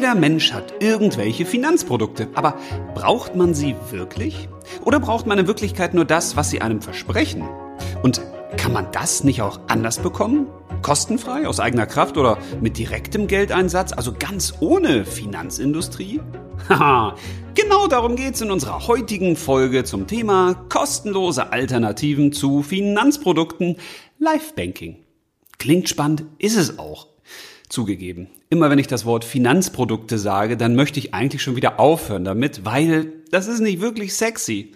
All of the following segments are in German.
Jeder Mensch hat irgendwelche Finanzprodukte. Aber braucht man sie wirklich? Oder braucht man in Wirklichkeit nur das, was sie einem versprechen? Und kann man das nicht auch anders bekommen? Kostenfrei, aus eigener Kraft oder mit direktem Geldeinsatz, also ganz ohne Finanzindustrie? Haha, genau darum geht's in unserer heutigen Folge zum Thema kostenlose Alternativen zu Finanzprodukten, Live Banking. Klingt spannend, ist es auch. Zugegeben. Immer wenn ich das Wort Finanzprodukte sage, dann möchte ich eigentlich schon wieder aufhören damit, weil das ist nicht wirklich sexy.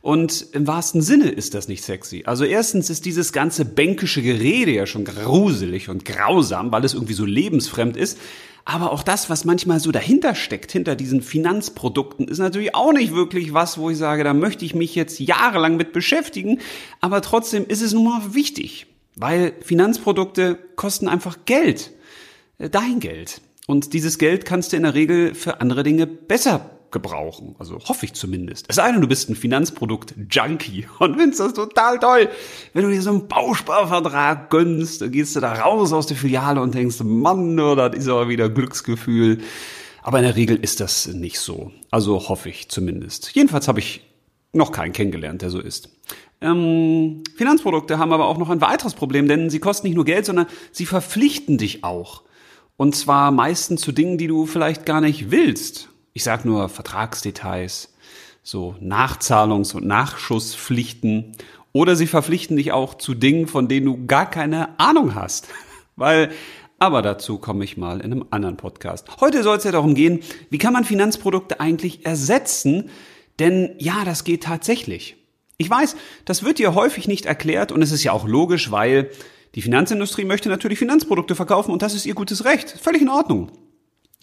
Und im wahrsten Sinne ist das nicht sexy. Also erstens ist dieses ganze bänkische Gerede ja schon gruselig und grausam, weil es irgendwie so lebensfremd ist. Aber auch das, was manchmal so dahinter steckt, hinter diesen Finanzprodukten, ist natürlich auch nicht wirklich was, wo ich sage, da möchte ich mich jetzt jahrelang mit beschäftigen. Aber trotzdem ist es nun mal wichtig, weil Finanzprodukte kosten einfach Geld. Dein Geld. Und dieses Geld kannst du in der Regel für andere Dinge besser gebrauchen. Also hoffe ich zumindest. Es sei denn, du bist ein Finanzprodukt-Junkie und findest das total toll. Wenn du dir so einen Bausparvertrag gönnst, dann gehst du da raus aus der Filiale und denkst, Mann, oh, das ist aber wieder Glücksgefühl. Aber in der Regel ist das nicht so. Also hoffe ich zumindest. Jedenfalls habe ich noch keinen kennengelernt, der so ist. Ähm, Finanzprodukte haben aber auch noch ein weiteres Problem, denn sie kosten nicht nur Geld, sondern sie verpflichten dich auch. Und zwar meistens zu Dingen, die du vielleicht gar nicht willst. Ich sage nur Vertragsdetails, so Nachzahlungs- und Nachschusspflichten. Oder sie verpflichten dich auch zu Dingen, von denen du gar keine Ahnung hast. Weil, aber dazu komme ich mal in einem anderen Podcast. Heute soll es ja darum gehen, wie kann man Finanzprodukte eigentlich ersetzen? Denn ja, das geht tatsächlich. Ich weiß, das wird dir häufig nicht erklärt und es ist ja auch logisch, weil die Finanzindustrie möchte natürlich Finanzprodukte verkaufen und das ist ihr gutes Recht. Völlig in Ordnung.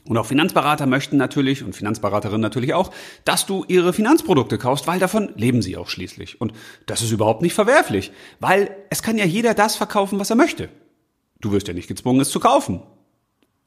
Und auch Finanzberater möchten natürlich und Finanzberaterinnen natürlich auch, dass du ihre Finanzprodukte kaufst, weil davon leben sie auch schließlich. Und das ist überhaupt nicht verwerflich, weil es kann ja jeder das verkaufen, was er möchte. Du wirst ja nicht gezwungen, es zu kaufen.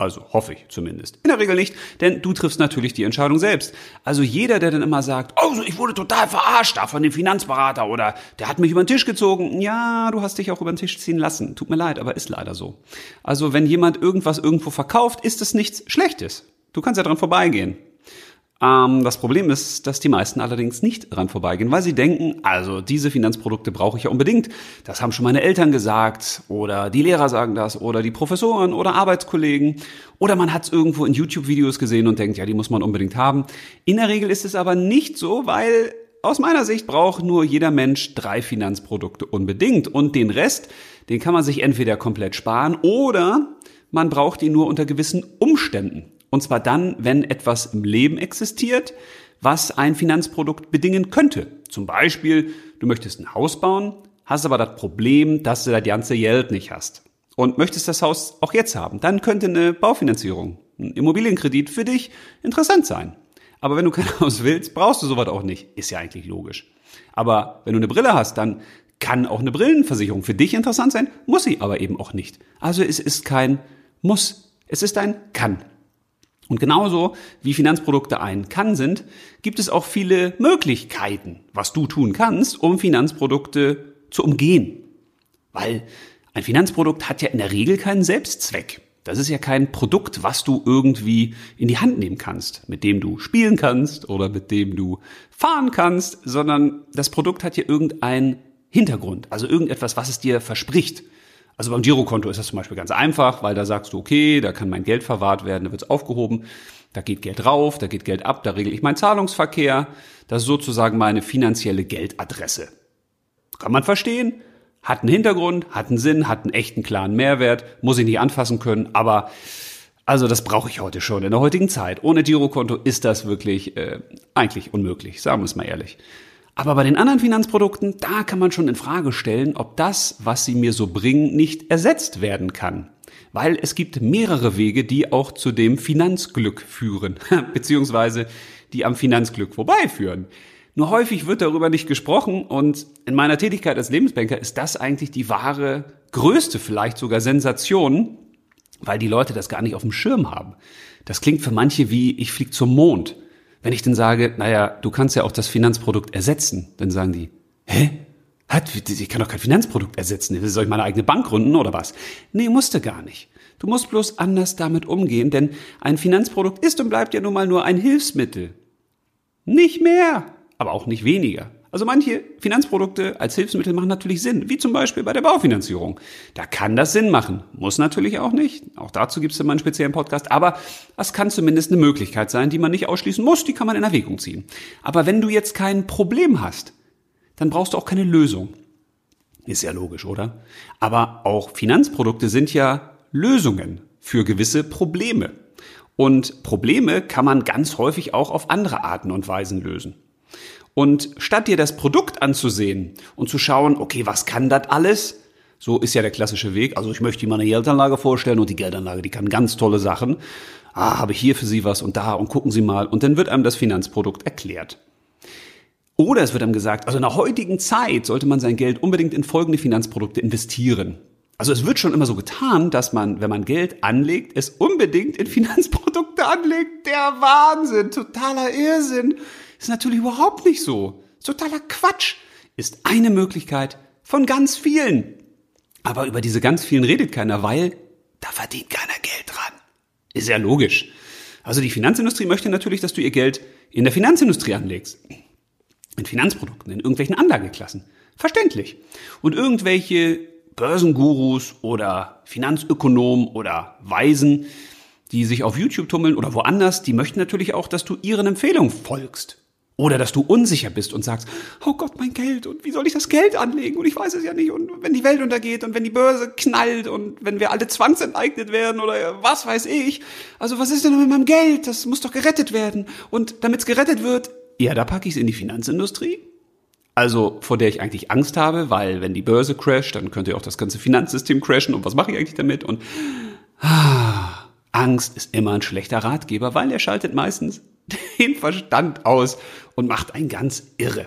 Also hoffe ich zumindest. In der Regel nicht, denn du triffst natürlich die Entscheidung selbst. Also jeder, der dann immer sagt, oh, ich wurde total verarscht da von dem Finanzberater oder der hat mich über den Tisch gezogen. Ja, du hast dich auch über den Tisch ziehen lassen. Tut mir leid, aber ist leider so. Also wenn jemand irgendwas irgendwo verkauft, ist es nichts Schlechtes. Du kannst ja dran vorbeigehen. Ähm, das Problem ist, dass die meisten allerdings nicht dran vorbeigehen, weil sie denken, also diese Finanzprodukte brauche ich ja unbedingt. Das haben schon meine Eltern gesagt oder die Lehrer sagen das oder die Professoren oder Arbeitskollegen oder man hat es irgendwo in YouTube-Videos gesehen und denkt, ja, die muss man unbedingt haben. In der Regel ist es aber nicht so, weil aus meiner Sicht braucht nur jeder Mensch drei Finanzprodukte unbedingt und den Rest, den kann man sich entweder komplett sparen oder man braucht ihn nur unter gewissen Umständen. Und zwar dann, wenn etwas im Leben existiert, was ein Finanzprodukt bedingen könnte. Zum Beispiel, du möchtest ein Haus bauen, hast aber das Problem, dass du das ganze Geld nicht hast. Und möchtest das Haus auch jetzt haben, dann könnte eine Baufinanzierung, ein Immobilienkredit für dich interessant sein. Aber wenn du kein Haus willst, brauchst du sowas auch nicht. Ist ja eigentlich logisch. Aber wenn du eine Brille hast, dann kann auch eine Brillenversicherung für dich interessant sein, muss sie aber eben auch nicht. Also es ist kein Muss, es ist ein Kann. Und genauso wie Finanzprodukte ein Kann sind, gibt es auch viele Möglichkeiten, was du tun kannst, um Finanzprodukte zu umgehen. Weil ein Finanzprodukt hat ja in der Regel keinen Selbstzweck. Das ist ja kein Produkt, was du irgendwie in die Hand nehmen kannst, mit dem du spielen kannst oder mit dem du fahren kannst, sondern das Produkt hat ja irgendeinen Hintergrund, also irgendetwas, was es dir verspricht. Also beim Girokonto ist das zum Beispiel ganz einfach, weil da sagst du, okay, da kann mein Geld verwahrt werden, da wird es aufgehoben, da geht Geld rauf, da geht Geld ab, da regel ich meinen Zahlungsverkehr. Das ist sozusagen meine finanzielle Geldadresse. Kann man verstehen, hat einen Hintergrund, hat einen Sinn, hat einen echten klaren Mehrwert, muss ich nicht anfassen können, aber also das brauche ich heute schon in der heutigen Zeit. Ohne Girokonto ist das wirklich äh, eigentlich unmöglich, sagen wir es mal ehrlich. Aber bei den anderen Finanzprodukten, da kann man schon in Frage stellen, ob das, was sie mir so bringen, nicht ersetzt werden kann. Weil es gibt mehrere Wege, die auch zu dem Finanzglück führen, beziehungsweise die am Finanzglück vorbeiführen. Nur häufig wird darüber nicht gesprochen und in meiner Tätigkeit als Lebensbanker ist das eigentlich die wahre, größte vielleicht sogar Sensation, weil die Leute das gar nicht auf dem Schirm haben. Das klingt für manche wie ich flieg zum Mond. Wenn ich dann sage, naja, du kannst ja auch das Finanzprodukt ersetzen, dann sagen die, hä? Hat, ich kann doch kein Finanzprodukt ersetzen. Soll ich meine eigene Bank gründen oder was? Nee, musste gar nicht. Du musst bloß anders damit umgehen, denn ein Finanzprodukt ist und bleibt ja nun mal nur ein Hilfsmittel. Nicht mehr, aber auch nicht weniger. Also manche Finanzprodukte als Hilfsmittel machen natürlich Sinn, wie zum Beispiel bei der Baufinanzierung. Da kann das Sinn machen, muss natürlich auch nicht. Auch dazu gibt es immer einen speziellen Podcast, aber das kann zumindest eine Möglichkeit sein, die man nicht ausschließen muss, die kann man in Erwägung ziehen. Aber wenn du jetzt kein Problem hast, dann brauchst du auch keine Lösung. Ist ja logisch, oder? Aber auch Finanzprodukte sind ja Lösungen für gewisse Probleme. Und Probleme kann man ganz häufig auch auf andere Arten und Weisen lösen. Und statt dir das Produkt anzusehen und zu schauen, okay, was kann das alles? So ist ja der klassische Weg. Also ich möchte dir mal eine Geldanlage vorstellen und die Geldanlage, die kann ganz tolle Sachen. Ah, habe ich hier für Sie was und da und gucken Sie mal. Und dann wird einem das Finanzprodukt erklärt. Oder es wird einem gesagt, also in der heutigen Zeit sollte man sein Geld unbedingt in folgende Finanzprodukte investieren. Also es wird schon immer so getan, dass man, wenn man Geld anlegt, es unbedingt in Finanzprodukte anlegt. Der Wahnsinn, totaler Irrsinn. Ist natürlich überhaupt nicht so. Totaler Quatsch. Ist eine Möglichkeit von ganz vielen. Aber über diese ganz vielen redet keiner, weil da verdient keiner Geld dran. Ist ja logisch. Also die Finanzindustrie möchte natürlich, dass du ihr Geld in der Finanzindustrie anlegst. In Finanzprodukten, in irgendwelchen Anlageklassen. Verständlich. Und irgendwelche Börsengurus oder Finanzökonomen oder Weisen, die sich auf YouTube tummeln oder woanders, die möchten natürlich auch, dass du ihren Empfehlungen folgst. Oder dass du unsicher bist und sagst, oh Gott, mein Geld und wie soll ich das Geld anlegen und ich weiß es ja nicht und wenn die Welt untergeht und wenn die Börse knallt und wenn wir alle zwangsenteignet werden oder was weiß ich. Also was ist denn mit meinem Geld? Das muss doch gerettet werden. Und damit es gerettet wird, ja, da packe ich es in die Finanzindustrie. Also vor der ich eigentlich Angst habe, weil wenn die Börse crasht, dann könnte auch das ganze Finanzsystem crashen und was mache ich eigentlich damit? Und ah, Angst ist immer ein schlechter Ratgeber, weil er schaltet meistens den Verstand aus und macht ein ganz irre.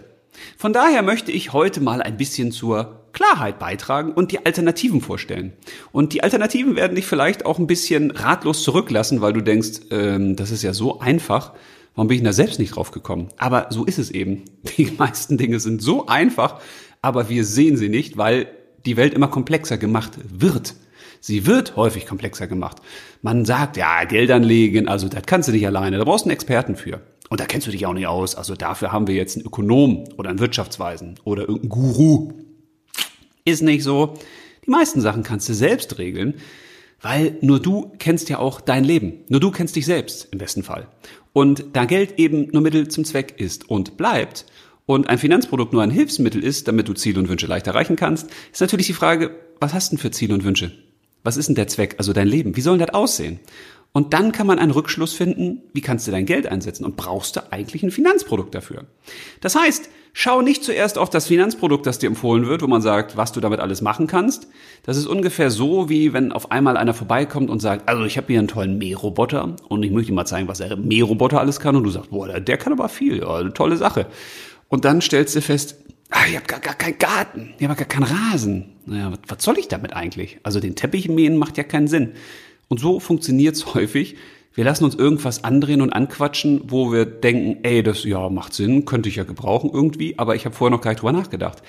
Von daher möchte ich heute mal ein bisschen zur Klarheit beitragen und die Alternativen vorstellen. Und die Alternativen werden dich vielleicht auch ein bisschen ratlos zurücklassen, weil du denkst, ähm, das ist ja so einfach. Warum bin ich da selbst nicht drauf gekommen? Aber so ist es eben. Die meisten Dinge sind so einfach, aber wir sehen sie nicht, weil die Welt immer komplexer gemacht wird. Sie wird häufig komplexer gemacht. Man sagt, ja, Geld anlegen, also das kannst du nicht alleine, da brauchst du einen Experten für. Und da kennst du dich auch nicht aus. Also dafür haben wir jetzt einen Ökonom oder einen Wirtschaftsweisen oder irgendeinen Guru. Ist nicht so. Die meisten Sachen kannst du selbst regeln, weil nur du kennst ja auch dein Leben. Nur du kennst dich selbst im besten Fall. Und da Geld eben nur Mittel zum Zweck ist und bleibt und ein Finanzprodukt nur ein Hilfsmittel ist, damit du Ziele und Wünsche leicht erreichen kannst, ist natürlich die Frage, was hast du denn für Ziele und Wünsche? Was ist denn der Zweck, also dein Leben? Wie soll denn das aussehen? Und dann kann man einen Rückschluss finden, wie kannst du dein Geld einsetzen und brauchst du eigentlich ein Finanzprodukt dafür. Das heißt, schau nicht zuerst auf das Finanzprodukt, das dir empfohlen wird, wo man sagt, was du damit alles machen kannst. Das ist ungefähr so, wie wenn auf einmal einer vorbeikommt und sagt, also ich habe hier einen tollen Mähroboter und ich möchte dir mal zeigen, was der Mähroboter alles kann und du sagst, boah, der kann aber viel, ja, eine tolle Sache. Und dann stellst du fest, ah, ich habe gar, gar keinen Garten, ich habe gar keinen Rasen. Naja, was, soll ich damit eigentlich? Also den Teppich mähen macht ja keinen Sinn. Und so funktioniert's häufig. Wir lassen uns irgendwas andrehen und anquatschen, wo wir denken, ey, das ja macht Sinn, könnte ich ja gebrauchen irgendwie, aber ich habe vorher noch gar nicht drüber nachgedacht.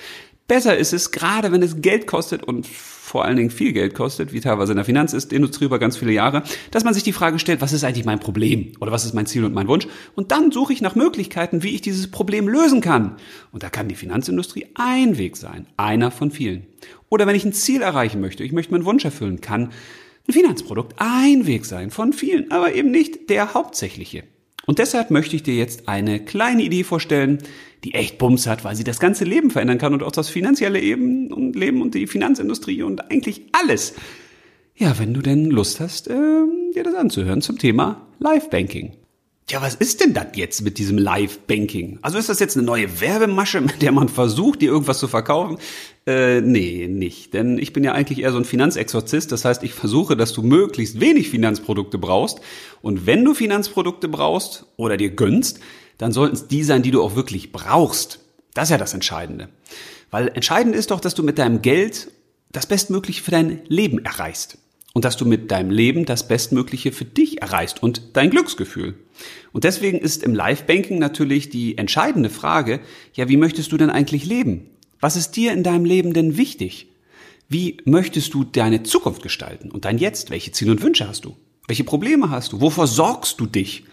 Besser ist es, gerade wenn es Geld kostet und vor allen Dingen viel Geld kostet, wie teilweise in der Finanzindustrie über ganz viele Jahre, dass man sich die Frage stellt, was ist eigentlich mein Problem oder was ist mein Ziel und mein Wunsch? Und dann suche ich nach Möglichkeiten, wie ich dieses Problem lösen kann. Und da kann die Finanzindustrie ein Weg sein, einer von vielen. Oder wenn ich ein Ziel erreichen möchte, ich möchte meinen Wunsch erfüllen, kann ein Finanzprodukt ein Weg sein von vielen, aber eben nicht der hauptsächliche. Und deshalb möchte ich dir jetzt eine kleine Idee vorstellen, die echt Bums hat, weil sie das ganze Leben verändern kann und auch das finanzielle Leben und Leben und die Finanzindustrie und eigentlich alles. Ja, wenn du denn Lust hast, äh, dir das anzuhören zum Thema Live Banking. Tja, was ist denn das jetzt mit diesem Live-Banking? Also ist das jetzt eine neue Werbemasche, mit der man versucht, dir irgendwas zu verkaufen? Äh, nee, nicht. Denn ich bin ja eigentlich eher so ein Finanzexorzist. Das heißt, ich versuche, dass du möglichst wenig Finanzprodukte brauchst. Und wenn du Finanzprodukte brauchst oder dir gönnst, dann sollten es die sein, die du auch wirklich brauchst. Das ist ja das Entscheidende. Weil entscheidend ist doch, dass du mit deinem Geld das Bestmögliche für dein Leben erreichst und dass du mit deinem Leben das Bestmögliche für dich erreichst und dein Glücksgefühl. Und deswegen ist im Live-Banking natürlich die entscheidende Frage, ja, wie möchtest du denn eigentlich leben? Was ist dir in deinem Leben denn wichtig? Wie möchtest du deine Zukunft gestalten und dein Jetzt? Welche Ziele und Wünsche hast du? Welche Probleme hast du? Wovor sorgst du dich?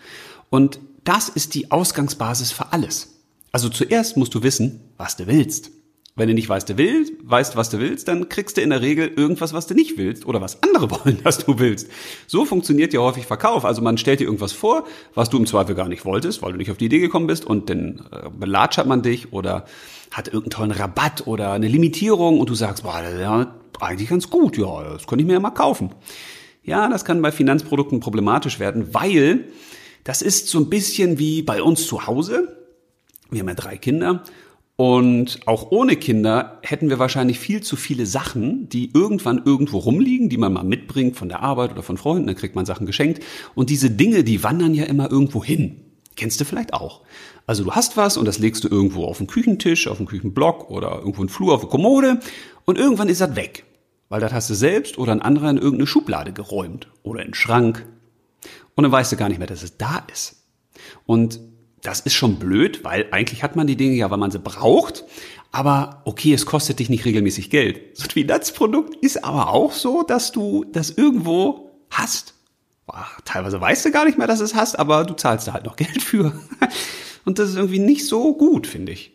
Und das ist die Ausgangsbasis für alles. Also zuerst musst du wissen, was du willst. Wenn du nicht weißt, du willst, weißt, was du willst, dann kriegst du in der Regel irgendwas, was du nicht willst oder was andere wollen, dass du willst. So funktioniert ja häufig Verkauf. Also man stellt dir irgendwas vor, was du im Zweifel gar nicht wolltest, weil du nicht auf die Idee gekommen bist und dann äh, belatschert man dich oder hat irgendeinen tollen Rabatt oder eine Limitierung und du sagst, boah, das ist ja eigentlich ganz gut, ja, das könnte ich mir ja mal kaufen. Ja, das kann bei Finanzprodukten problematisch werden, weil das ist so ein bisschen wie bei uns zu Hause. Wir haben ja drei Kinder und auch ohne Kinder hätten wir wahrscheinlich viel zu viele Sachen, die irgendwann irgendwo rumliegen, die man mal mitbringt von der Arbeit oder von Freunden, dann kriegt man Sachen geschenkt. Und diese Dinge, die wandern ja immer irgendwo hin. Kennst du vielleicht auch. Also du hast was und das legst du irgendwo auf den Küchentisch, auf den Küchenblock oder irgendwo im Flur auf eine Kommode und irgendwann ist das weg. Weil das hast du selbst oder ein anderer in irgendeine Schublade geräumt oder in den Schrank. Und dann weißt du gar nicht mehr, dass es da ist. Und das ist schon blöd, weil eigentlich hat man die Dinge ja, weil man sie braucht. Aber okay, es kostet dich nicht regelmäßig Geld. So ein Finanzprodukt ist aber auch so, dass du das irgendwo hast. Boah, teilweise weißt du gar nicht mehr, dass es hast, aber du zahlst da halt noch Geld für. Und das ist irgendwie nicht so gut, finde ich.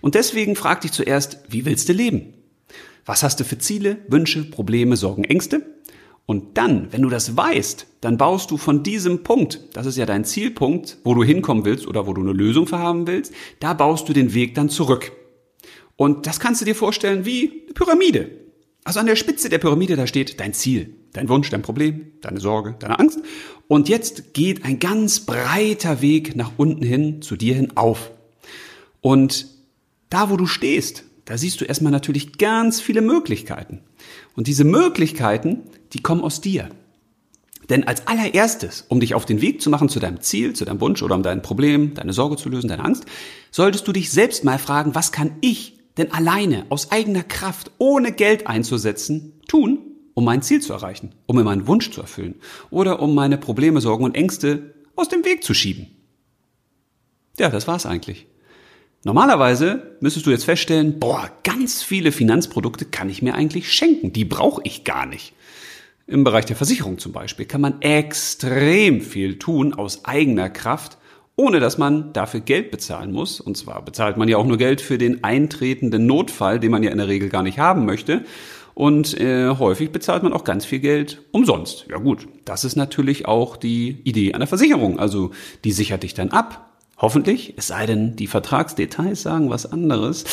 Und deswegen frag dich zuerst, wie willst du leben? Was hast du für Ziele, Wünsche, Probleme, Sorgen, Ängste? Und dann, wenn du das weißt, dann baust du von diesem Punkt, das ist ja dein Zielpunkt, wo du hinkommen willst oder wo du eine Lösung für haben willst, da baust du den Weg dann zurück. Und das kannst du dir vorstellen wie eine Pyramide. Also an der Spitze der Pyramide, da steht dein Ziel, dein Wunsch, dein Problem, deine Sorge, deine Angst. Und jetzt geht ein ganz breiter Weg nach unten hin, zu dir hin auf. Und da, wo du stehst, da siehst du erstmal natürlich ganz viele Möglichkeiten. Und diese Möglichkeiten, die kommen aus dir. Denn als allererstes, um dich auf den Weg zu machen zu deinem Ziel, zu deinem Wunsch oder um dein Problem, deine Sorge zu lösen, deine Angst, solltest du dich selbst mal fragen, was kann ich denn alleine aus eigener Kraft, ohne Geld einzusetzen, tun, um mein Ziel zu erreichen, um mir meinen Wunsch zu erfüllen oder um meine Probleme, Sorgen und Ängste aus dem Weg zu schieben. Ja, das war's eigentlich. Normalerweise müsstest du jetzt feststellen, boah, ganz viele Finanzprodukte kann ich mir eigentlich schenken, die brauche ich gar nicht. Im Bereich der Versicherung zum Beispiel kann man extrem viel tun aus eigener Kraft, ohne dass man dafür Geld bezahlen muss. Und zwar bezahlt man ja auch nur Geld für den eintretenden Notfall, den man ja in der Regel gar nicht haben möchte. Und äh, häufig bezahlt man auch ganz viel Geld umsonst. Ja gut, das ist natürlich auch die Idee einer Versicherung. Also die sichert dich dann ab Hoffentlich, es sei denn, die Vertragsdetails sagen was anderes.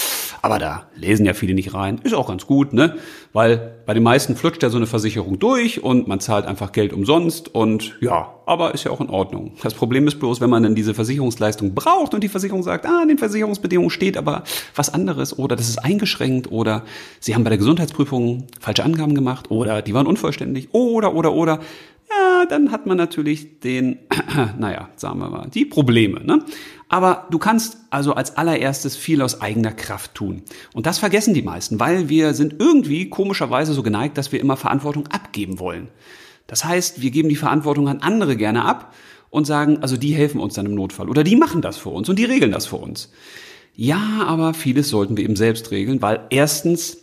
Aber da lesen ja viele nicht rein. Ist auch ganz gut, ne? Weil bei den meisten flutscht ja so eine Versicherung durch und man zahlt einfach Geld umsonst und ja, aber ist ja auch in Ordnung. Das Problem ist bloß, wenn man dann diese Versicherungsleistung braucht und die Versicherung sagt, ah, in den Versicherungsbedingungen steht aber was anderes oder das ist eingeschränkt oder sie haben bei der Gesundheitsprüfung falsche Angaben gemacht oder die waren unvollständig oder, oder, oder ja, dann hat man natürlich den, naja, sagen wir mal, die Probleme. Ne? Aber du kannst also als allererstes viel aus eigener Kraft tun. Und das vergessen die meisten, weil wir sind irgendwie komischerweise so geneigt, dass wir immer Verantwortung abgeben wollen. Das heißt, wir geben die Verantwortung an andere gerne ab und sagen, also die helfen uns dann im Notfall oder die machen das für uns und die regeln das für uns. Ja, aber vieles sollten wir eben selbst regeln, weil erstens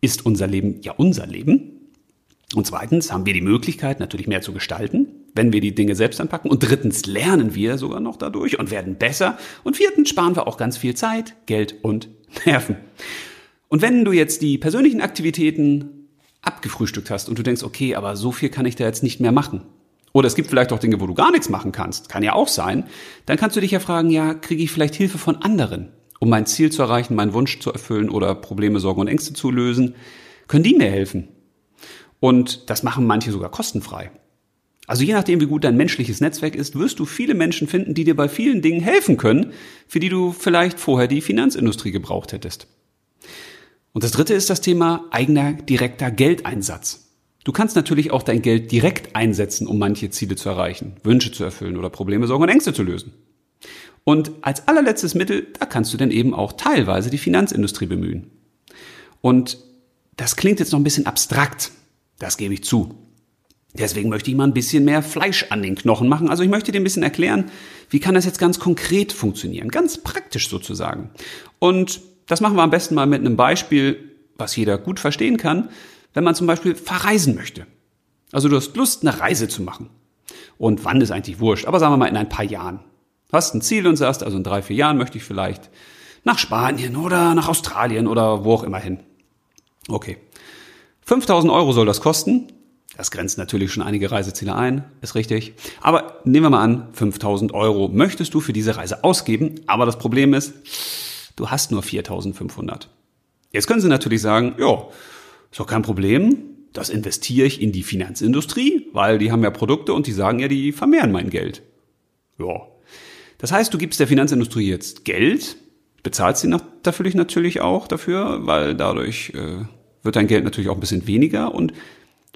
ist unser Leben ja unser Leben und zweitens haben wir die Möglichkeit, natürlich mehr zu gestalten, wenn wir die Dinge selbst anpacken. Und drittens lernen wir sogar noch dadurch und werden besser. Und viertens sparen wir auch ganz viel Zeit, Geld und Nerven. Und wenn du jetzt die persönlichen Aktivitäten abgefrühstückt hast und du denkst, okay, aber so viel kann ich da jetzt nicht mehr machen. Oder es gibt vielleicht auch Dinge, wo du gar nichts machen kannst. Kann ja auch sein. Dann kannst du dich ja fragen, ja, kriege ich vielleicht Hilfe von anderen, um mein Ziel zu erreichen, meinen Wunsch zu erfüllen oder Probleme, Sorgen und Ängste zu lösen? Können die mir helfen? Und das machen manche sogar kostenfrei. Also je nachdem, wie gut dein menschliches Netzwerk ist, wirst du viele Menschen finden, die dir bei vielen Dingen helfen können, für die du vielleicht vorher die Finanzindustrie gebraucht hättest. Und das dritte ist das Thema eigener direkter Geldeinsatz. Du kannst natürlich auch dein Geld direkt einsetzen, um manche Ziele zu erreichen, Wünsche zu erfüllen oder Probleme, Sorgen und Ängste zu lösen. Und als allerletztes Mittel, da kannst du dann eben auch teilweise die Finanzindustrie bemühen. Und das klingt jetzt noch ein bisschen abstrakt, das gebe ich zu. Deswegen möchte ich mal ein bisschen mehr Fleisch an den Knochen machen. Also ich möchte dir ein bisschen erklären, wie kann das jetzt ganz konkret funktionieren, ganz praktisch sozusagen. Und das machen wir am besten mal mit einem Beispiel was jeder gut verstehen kann, wenn man zum Beispiel verreisen möchte. Also du hast Lust, eine Reise zu machen. Und wann ist eigentlich wurscht, aber sagen wir mal in ein paar Jahren. Hast ein Ziel und sagst, also in drei, vier Jahren möchte ich vielleicht nach Spanien oder nach Australien oder wo auch immer hin. Okay. 5000 Euro soll das kosten. Das grenzt natürlich schon einige Reiseziele ein, ist richtig. Aber nehmen wir mal an, 5000 Euro möchtest du für diese Reise ausgeben. Aber das Problem ist, du hast nur 4500. Jetzt können Sie natürlich sagen, ja, ist doch kein Problem. Das investiere ich in die Finanzindustrie, weil die haben ja Produkte und die sagen ja, die vermehren mein Geld. Ja. Das heißt, du gibst der Finanzindustrie jetzt Geld, bezahlst sie natürlich auch dafür, weil dadurch äh, wird dein Geld natürlich auch ein bisschen weniger und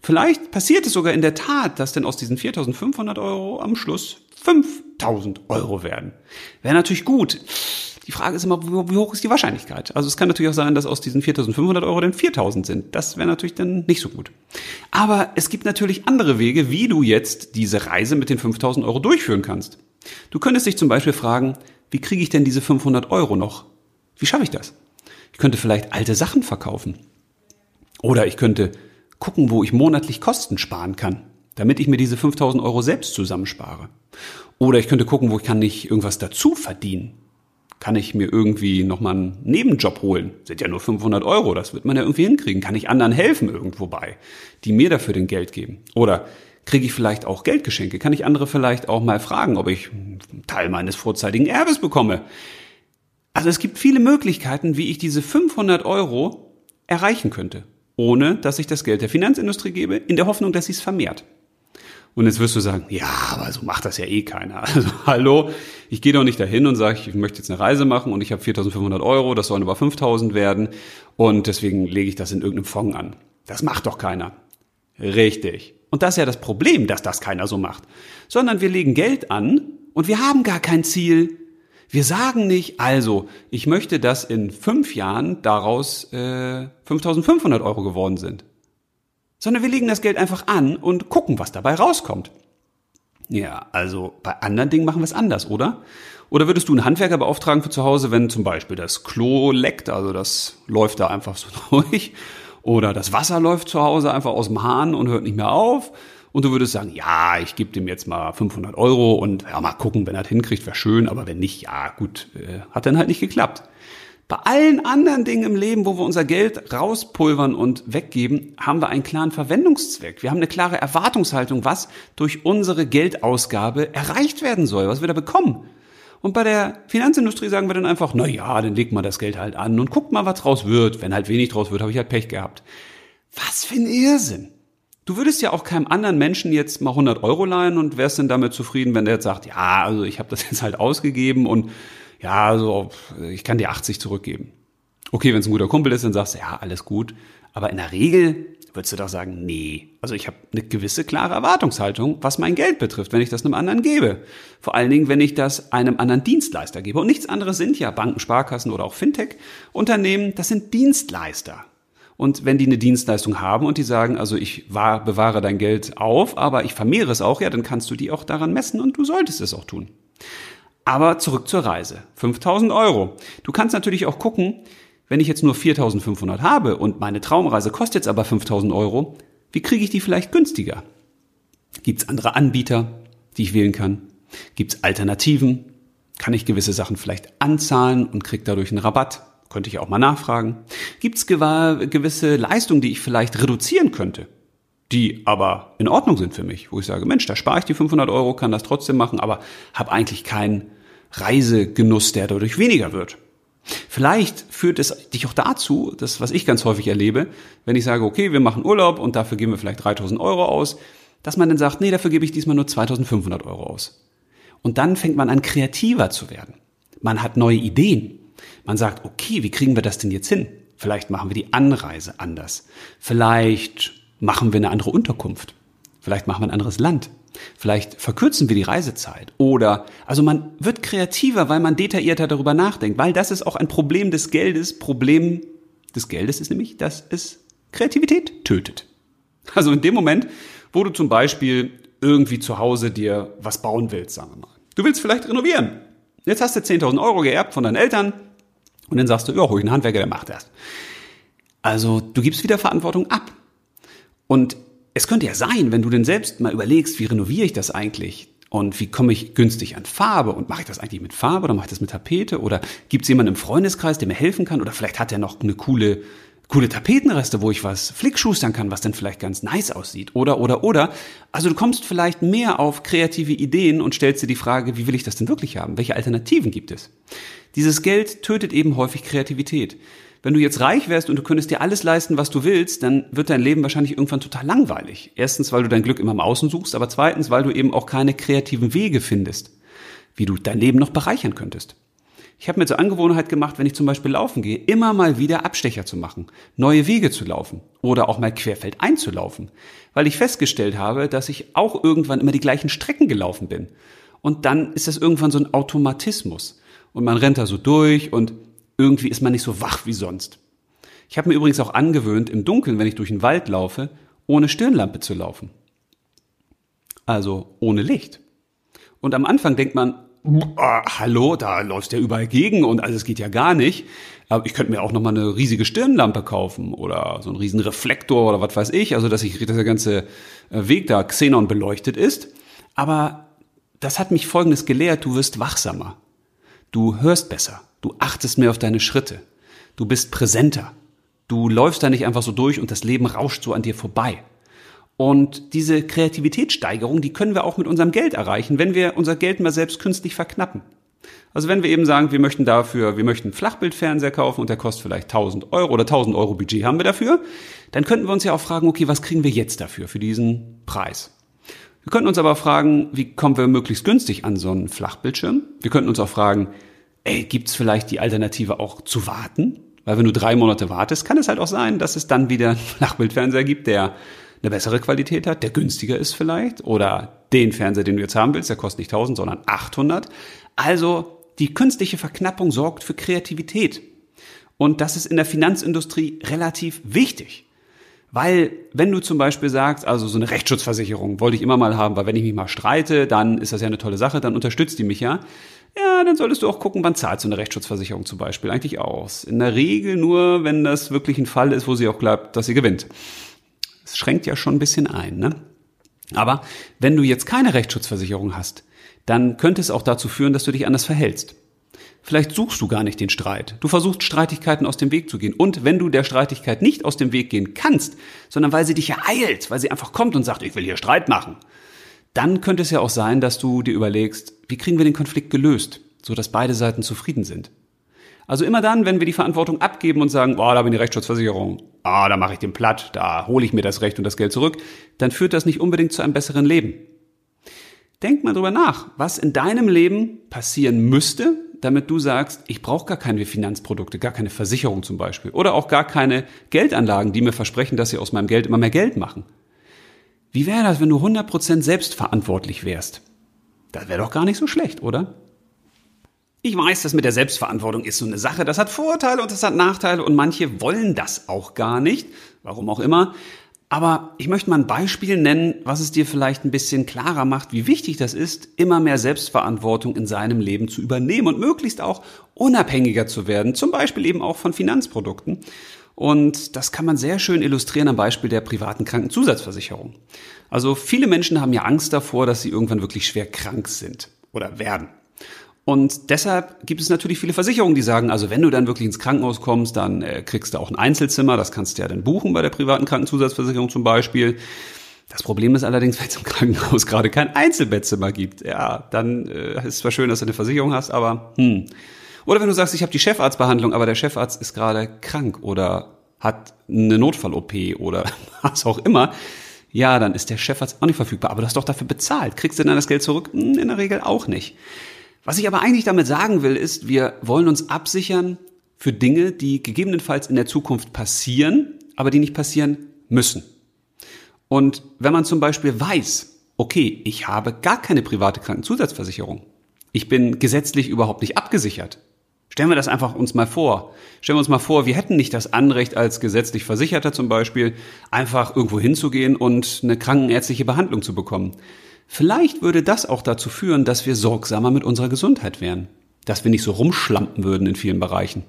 vielleicht passiert es sogar in der Tat, dass denn aus diesen 4.500 Euro am Schluss 5.000 Euro werden. Wäre natürlich gut. Die Frage ist immer, wie hoch ist die Wahrscheinlichkeit? Also es kann natürlich auch sein, dass aus diesen 4.500 Euro dann 4.000 sind. Das wäre natürlich dann nicht so gut. Aber es gibt natürlich andere Wege, wie du jetzt diese Reise mit den 5.000 Euro durchführen kannst. Du könntest dich zum Beispiel fragen, wie kriege ich denn diese 500 Euro noch? Wie schaffe ich das? Ich könnte vielleicht alte Sachen verkaufen. Oder ich könnte gucken, wo ich monatlich Kosten sparen kann, damit ich mir diese 5000 Euro selbst zusammenspare. Oder ich könnte gucken, wo ich kann nicht irgendwas dazu verdienen. Kann ich mir irgendwie nochmal einen Nebenjob holen? Sind ja nur 500 Euro, das wird man ja irgendwie hinkriegen. Kann ich anderen helfen irgendwo bei, die mir dafür den Geld geben? Oder kriege ich vielleicht auch Geldgeschenke? Kann ich andere vielleicht auch mal fragen, ob ich einen Teil meines vorzeitigen Erbes bekomme? Also es gibt viele Möglichkeiten, wie ich diese 500 Euro erreichen könnte ohne dass ich das Geld der Finanzindustrie gebe, in der Hoffnung, dass sie es vermehrt. Und jetzt wirst du sagen, ja, aber so macht das ja eh keiner. Also hallo, ich gehe doch nicht dahin und sage, ich möchte jetzt eine Reise machen und ich habe 4.500 Euro, das sollen über 5.000 werden und deswegen lege ich das in irgendeinem Fonds an. Das macht doch keiner. Richtig. Und das ist ja das Problem, dass das keiner so macht. Sondern wir legen Geld an und wir haben gar kein Ziel, wir sagen nicht, also, ich möchte, dass in fünf Jahren daraus äh, 5500 Euro geworden sind. Sondern wir legen das Geld einfach an und gucken, was dabei rauskommt. Ja, also bei anderen Dingen machen wir es anders, oder? Oder würdest du einen Handwerker beauftragen für zu Hause, wenn zum Beispiel das Klo leckt, also das läuft da einfach so durch, oder das Wasser läuft zu Hause einfach aus dem Hahn und hört nicht mehr auf, und du würdest sagen, ja, ich gebe dem jetzt mal 500 Euro und ja, mal gucken, wenn er das hinkriegt, wäre schön, aber wenn nicht, ja, gut, äh, hat dann halt nicht geklappt. Bei allen anderen Dingen im Leben, wo wir unser Geld rauspulvern und weggeben, haben wir einen klaren Verwendungszweck. Wir haben eine klare Erwartungshaltung, was durch unsere Geldausgabe erreicht werden soll, was wir da bekommen. Und bei der Finanzindustrie sagen wir dann einfach, na ja, dann legt mal das Geld halt an und guckt mal, was draus wird. Wenn halt wenig draus wird, habe ich halt Pech gehabt. Was für ein Irrsinn. Du würdest ja auch keinem anderen Menschen jetzt mal 100 Euro leihen und wärst denn damit zufrieden, wenn der jetzt sagt, ja, also ich habe das jetzt halt ausgegeben und ja, also ich kann dir 80 zurückgeben. Okay, wenn es ein guter Kumpel ist, dann sagst du, ja, alles gut. Aber in der Regel würdest du doch sagen, nee. Also ich habe eine gewisse klare Erwartungshaltung, was mein Geld betrifft, wenn ich das einem anderen gebe. Vor allen Dingen, wenn ich das einem anderen Dienstleister gebe. Und nichts anderes sind ja Banken, Sparkassen oder auch Fintech-Unternehmen, das sind Dienstleister. Und wenn die eine Dienstleistung haben und die sagen, also ich war, bewahre dein Geld auf, aber ich vermehre es auch, ja, dann kannst du die auch daran messen und du solltest es auch tun. Aber zurück zur Reise. 5000 Euro. Du kannst natürlich auch gucken, wenn ich jetzt nur 4500 habe und meine Traumreise kostet jetzt aber 5000 Euro, wie kriege ich die vielleicht günstiger? Gibt es andere Anbieter, die ich wählen kann? Gibt es Alternativen? Kann ich gewisse Sachen vielleicht anzahlen und kriege dadurch einen Rabatt? Könnte ich auch mal nachfragen. Gibt es gewisse Leistungen, die ich vielleicht reduzieren könnte, die aber in Ordnung sind für mich, wo ich sage, Mensch, da spare ich die 500 Euro, kann das trotzdem machen, aber habe eigentlich keinen Reisegenuss, der dadurch weniger wird. Vielleicht führt es dich auch dazu, das, was ich ganz häufig erlebe, wenn ich sage, okay, wir machen Urlaub und dafür geben wir vielleicht 3000 Euro aus, dass man dann sagt, nee, dafür gebe ich diesmal nur 2500 Euro aus. Und dann fängt man an, kreativer zu werden. Man hat neue Ideen. Man sagt, okay, wie kriegen wir das denn jetzt hin? Vielleicht machen wir die Anreise anders. Vielleicht machen wir eine andere Unterkunft. Vielleicht machen wir ein anderes Land. Vielleicht verkürzen wir die Reisezeit. Oder, also man wird kreativer, weil man detaillierter darüber nachdenkt. Weil das ist auch ein Problem des Geldes. Problem des Geldes ist nämlich, dass es Kreativität tötet. Also in dem Moment, wo du zum Beispiel irgendwie zu Hause dir was bauen willst, sagen wir mal. Du willst vielleicht renovieren. Jetzt hast du 10.000 Euro geerbt von deinen Eltern und dann sagst du, ja, hol einen Handwerker, der macht das. Also du gibst wieder Verantwortung ab. Und es könnte ja sein, wenn du denn selbst mal überlegst, wie renoviere ich das eigentlich? Und wie komme ich günstig an Farbe? Und mache ich das eigentlich mit Farbe oder mache ich das mit Tapete? Oder gibt es jemanden im Freundeskreis, der mir helfen kann? Oder vielleicht hat er noch eine coole coole Tapetenreste, wo ich was flickschustern kann, was dann vielleicht ganz nice aussieht. Oder, oder, oder. Also du kommst vielleicht mehr auf kreative Ideen und stellst dir die Frage, wie will ich das denn wirklich haben? Welche Alternativen gibt es? Dieses Geld tötet eben häufig Kreativität. Wenn du jetzt reich wärst und du könntest dir alles leisten, was du willst, dann wird dein Leben wahrscheinlich irgendwann total langweilig. Erstens, weil du dein Glück immer im Außen suchst, aber zweitens, weil du eben auch keine kreativen Wege findest, wie du dein Leben noch bereichern könntest. Ich habe mir zur Angewohnheit gemacht, wenn ich zum Beispiel laufen gehe, immer mal wieder Abstecher zu machen, neue Wege zu laufen oder auch mal querfeld einzulaufen, weil ich festgestellt habe, dass ich auch irgendwann immer die gleichen Strecken gelaufen bin. Und dann ist das irgendwann so ein Automatismus. Und man rennt da so durch und irgendwie ist man nicht so wach wie sonst. Ich habe mir übrigens auch angewöhnt, im Dunkeln, wenn ich durch den Wald laufe, ohne Stirnlampe zu laufen. Also ohne Licht. Und am Anfang denkt man, hallo, da läuft ja überall gegen und alles geht ja gar nicht. Aber ich könnte mir auch noch mal eine riesige Stirnlampe kaufen oder so einen riesen Reflektor oder was weiß ich, also dass ich dass der ganze äh, Weg da Xenon beleuchtet ist. Aber das hat mich folgendes gelehrt, du wirst wachsamer. Du hörst besser, du achtest mehr auf deine Schritte. Du bist präsenter. Du läufst da nicht einfach so durch und das Leben rauscht so an dir vorbei. Und diese Kreativitätssteigerung, die können wir auch mit unserem Geld erreichen, wenn wir unser Geld mal selbst künstlich verknappen. Also wenn wir eben sagen, wir möchten dafür, wir möchten einen Flachbildfernseher kaufen und der kostet vielleicht 1000 Euro oder 1000 Euro Budget haben wir dafür, dann könnten wir uns ja auch fragen, okay, was kriegen wir jetzt dafür, für diesen Preis? Wir könnten uns aber fragen, wie kommen wir möglichst günstig an so einen Flachbildschirm? Wir könnten uns auch fragen, ey, gibt's vielleicht die Alternative auch zu warten? Weil wenn du drei Monate wartest, kann es halt auch sein, dass es dann wieder einen Flachbildfernseher gibt, der eine bessere Qualität hat, der günstiger ist vielleicht, oder den Fernseher, den du jetzt haben willst, der kostet nicht 1000, sondern 800. Also die künstliche Verknappung sorgt für Kreativität. Und das ist in der Finanzindustrie relativ wichtig. Weil, wenn du zum Beispiel sagst, also so eine Rechtsschutzversicherung wollte ich immer mal haben, weil wenn ich mich mal streite, dann ist das ja eine tolle Sache, dann unterstützt die mich ja. Ja, dann solltest du auch gucken, wann zahlt so eine Rechtsschutzversicherung zum Beispiel eigentlich aus. In der Regel nur, wenn das wirklich ein Fall ist, wo sie auch glaubt, dass sie gewinnt. Es schränkt ja schon ein bisschen ein, ne? Aber wenn du jetzt keine Rechtsschutzversicherung hast, dann könnte es auch dazu führen, dass du dich anders verhältst. Vielleicht suchst du gar nicht den Streit. Du versuchst Streitigkeiten aus dem Weg zu gehen. Und wenn du der Streitigkeit nicht aus dem Weg gehen kannst, sondern weil sie dich ereilt, weil sie einfach kommt und sagt, ich will hier Streit machen, dann könnte es ja auch sein, dass du dir überlegst, wie kriegen wir den Konflikt gelöst, so dass beide Seiten zufrieden sind. Also immer dann, wenn wir die Verantwortung abgeben und sagen, boah, da bin ich Rechtsschutzversicherung, ah, da mache ich den platt, da hole ich mir das Recht und das Geld zurück, dann führt das nicht unbedingt zu einem besseren Leben. Denk mal drüber nach, was in deinem Leben passieren müsste, damit du sagst, ich brauche gar keine Finanzprodukte, gar keine Versicherung zum Beispiel oder auch gar keine Geldanlagen, die mir versprechen, dass sie aus meinem Geld immer mehr Geld machen. Wie wäre das, wenn du 100% selbstverantwortlich wärst? Das wäre doch gar nicht so schlecht, oder? Ich weiß, das mit der Selbstverantwortung ist so eine Sache. Das hat Vorteile und das hat Nachteile und manche wollen das auch gar nicht. Warum auch immer. Aber ich möchte mal ein Beispiel nennen, was es dir vielleicht ein bisschen klarer macht, wie wichtig das ist, immer mehr Selbstverantwortung in seinem Leben zu übernehmen und möglichst auch unabhängiger zu werden, zum Beispiel eben auch von Finanzprodukten. Und das kann man sehr schön illustrieren am Beispiel der privaten Krankenzusatzversicherung. Also viele Menschen haben ja Angst davor, dass sie irgendwann wirklich schwer krank sind oder werden. Und deshalb gibt es natürlich viele Versicherungen, die sagen, also wenn du dann wirklich ins Krankenhaus kommst, dann äh, kriegst du auch ein Einzelzimmer, das kannst du ja dann buchen bei der privaten Krankenzusatzversicherung zum Beispiel. Das Problem ist allerdings, wenn es im Krankenhaus gerade kein Einzelbettzimmer gibt, ja, dann äh, ist zwar schön, dass du eine Versicherung hast, aber hm. Oder wenn du sagst, ich habe die Chefarztbehandlung, aber der Chefarzt ist gerade krank oder hat eine Notfall-OP oder was auch immer, ja, dann ist der Chefarzt auch nicht verfügbar. Aber du hast doch dafür bezahlt. Kriegst du dann das Geld zurück? Hm, in der Regel auch nicht. Was ich aber eigentlich damit sagen will, ist, wir wollen uns absichern für Dinge, die gegebenenfalls in der Zukunft passieren, aber die nicht passieren müssen. Und wenn man zum Beispiel weiß, okay, ich habe gar keine private Krankenzusatzversicherung, ich bin gesetzlich überhaupt nicht abgesichert. Stellen wir das einfach uns mal vor. Stellen wir uns mal vor, wir hätten nicht das Anrecht als gesetzlich Versicherter zum Beispiel, einfach irgendwo hinzugehen und eine krankenärztliche Behandlung zu bekommen. Vielleicht würde das auch dazu führen, dass wir sorgsamer mit unserer Gesundheit wären, dass wir nicht so rumschlampen würden in vielen Bereichen.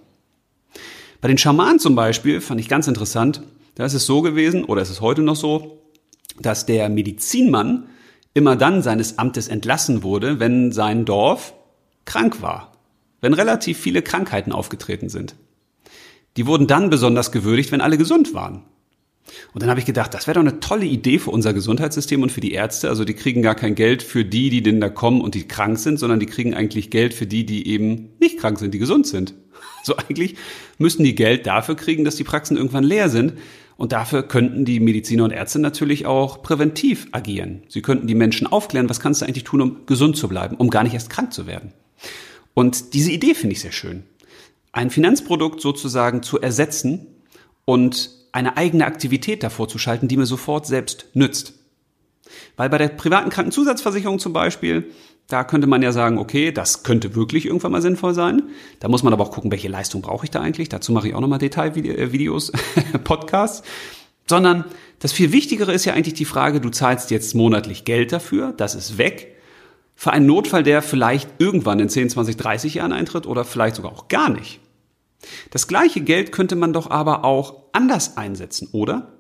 Bei den Schamanen zum Beispiel fand ich ganz interessant, da ist es so gewesen, oder ist es heute noch so, dass der Medizinmann immer dann seines Amtes entlassen wurde, wenn sein Dorf krank war, wenn relativ viele Krankheiten aufgetreten sind. Die wurden dann besonders gewürdigt, wenn alle gesund waren. Und dann habe ich gedacht, das wäre doch eine tolle Idee für unser Gesundheitssystem und für die Ärzte. Also die kriegen gar kein Geld für die, die denn da kommen und die krank sind, sondern die kriegen eigentlich Geld für die, die eben nicht krank sind, die gesund sind. So eigentlich müssten die Geld dafür kriegen, dass die Praxen irgendwann leer sind. Und dafür könnten die Mediziner und Ärzte natürlich auch präventiv agieren. Sie könnten die Menschen aufklären, was kannst du eigentlich tun, um gesund zu bleiben, um gar nicht erst krank zu werden. Und diese Idee finde ich sehr schön. Ein Finanzprodukt sozusagen zu ersetzen und eine eigene Aktivität davor zu schalten, die mir sofort selbst nützt. Weil bei der privaten Krankenzusatzversicherung zum Beispiel, da könnte man ja sagen, okay, das könnte wirklich irgendwann mal sinnvoll sein. Da muss man aber auch gucken, welche Leistung brauche ich da eigentlich. Dazu mache ich auch nochmal Detailvideos, Podcasts. Sondern das viel Wichtigere ist ja eigentlich die Frage, du zahlst jetzt monatlich Geld dafür, das ist weg, für einen Notfall, der vielleicht irgendwann in 10, 20, 30 Jahren eintritt oder vielleicht sogar auch gar nicht. Das gleiche Geld könnte man doch aber auch anders einsetzen, oder?